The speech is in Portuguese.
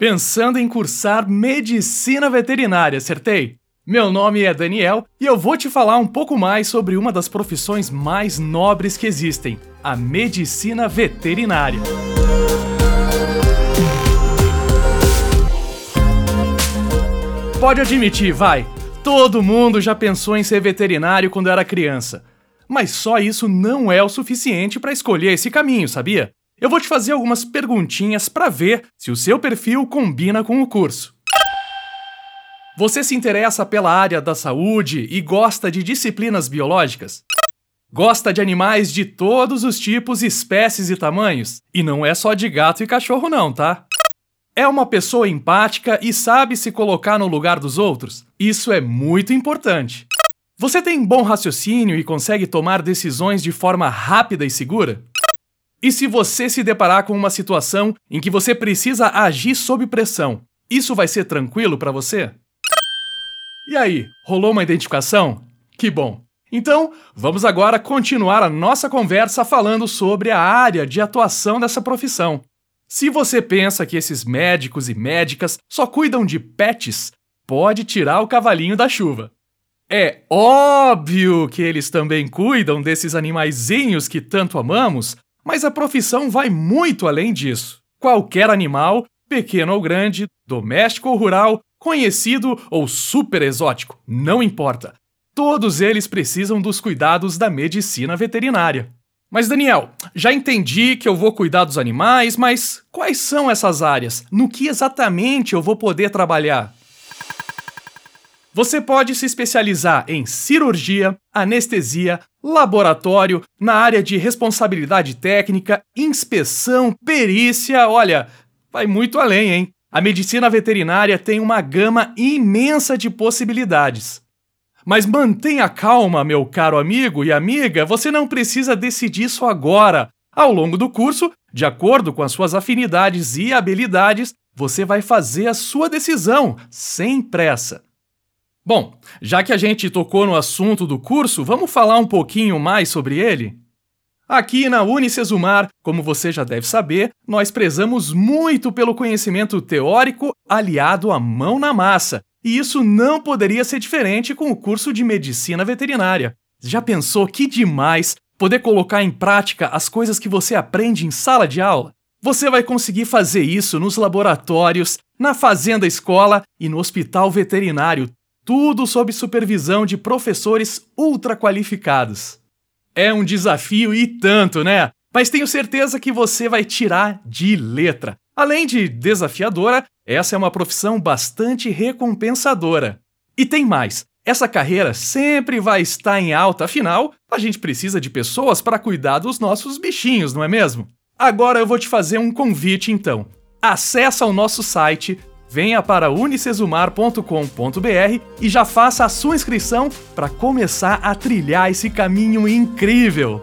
Pensando em cursar medicina veterinária, acertei? Meu nome é Daniel e eu vou te falar um pouco mais sobre uma das profissões mais nobres que existem, a medicina veterinária. Pode admitir, vai. Todo mundo já pensou em ser veterinário quando era criança. Mas só isso não é o suficiente para escolher esse caminho, sabia? Eu vou te fazer algumas perguntinhas para ver se o seu perfil combina com o curso. Você se interessa pela área da saúde e gosta de disciplinas biológicas? Gosta de animais de todos os tipos, espécies e tamanhos? E não é só de gato e cachorro, não, tá? É uma pessoa empática e sabe se colocar no lugar dos outros? Isso é muito importante. Você tem bom raciocínio e consegue tomar decisões de forma rápida e segura? E se você se deparar com uma situação em que você precisa agir sob pressão, isso vai ser tranquilo para você? E aí, rolou uma identificação? Que bom! Então, vamos agora continuar a nossa conversa falando sobre a área de atuação dessa profissão. Se você pensa que esses médicos e médicas só cuidam de pets, pode tirar o cavalinho da chuva. É óbvio que eles também cuidam desses animaizinhos que tanto amamos, mas a profissão vai muito além disso. Qualquer animal, pequeno ou grande, doméstico ou rural, conhecido ou super exótico, não importa. Todos eles precisam dos cuidados da medicina veterinária. Mas Daniel, já entendi que eu vou cuidar dos animais, mas quais são essas áreas? No que exatamente eu vou poder trabalhar? Você pode se especializar em cirurgia, anestesia, laboratório, na área de responsabilidade técnica, inspeção, perícia, olha, vai muito além, hein? A medicina veterinária tem uma gama imensa de possibilidades. Mas mantenha calma, meu caro amigo e amiga, você não precisa decidir isso agora. Ao longo do curso, de acordo com as suas afinidades e habilidades, você vai fazer a sua decisão, sem pressa. Bom, já que a gente tocou no assunto do curso, vamos falar um pouquinho mais sobre ele? Aqui na Unicesumar, como você já deve saber, nós prezamos muito pelo conhecimento teórico aliado à mão na massa, e isso não poderia ser diferente com o curso de medicina veterinária. Já pensou que demais poder colocar em prática as coisas que você aprende em sala de aula? Você vai conseguir fazer isso nos laboratórios, na fazenda escola e no hospital veterinário tudo sob supervisão de professores ultra qualificados. É um desafio e tanto, né? Mas tenho certeza que você vai tirar de letra. Além de desafiadora, essa é uma profissão bastante recompensadora. E tem mais: essa carreira sempre vai estar em alta, afinal, a gente precisa de pessoas para cuidar dos nossos bichinhos, não é mesmo? Agora eu vou te fazer um convite então. Acesse o nosso site venha para unicesumar.com.br e já faça a sua inscrição para começar a trilhar esse caminho incrível.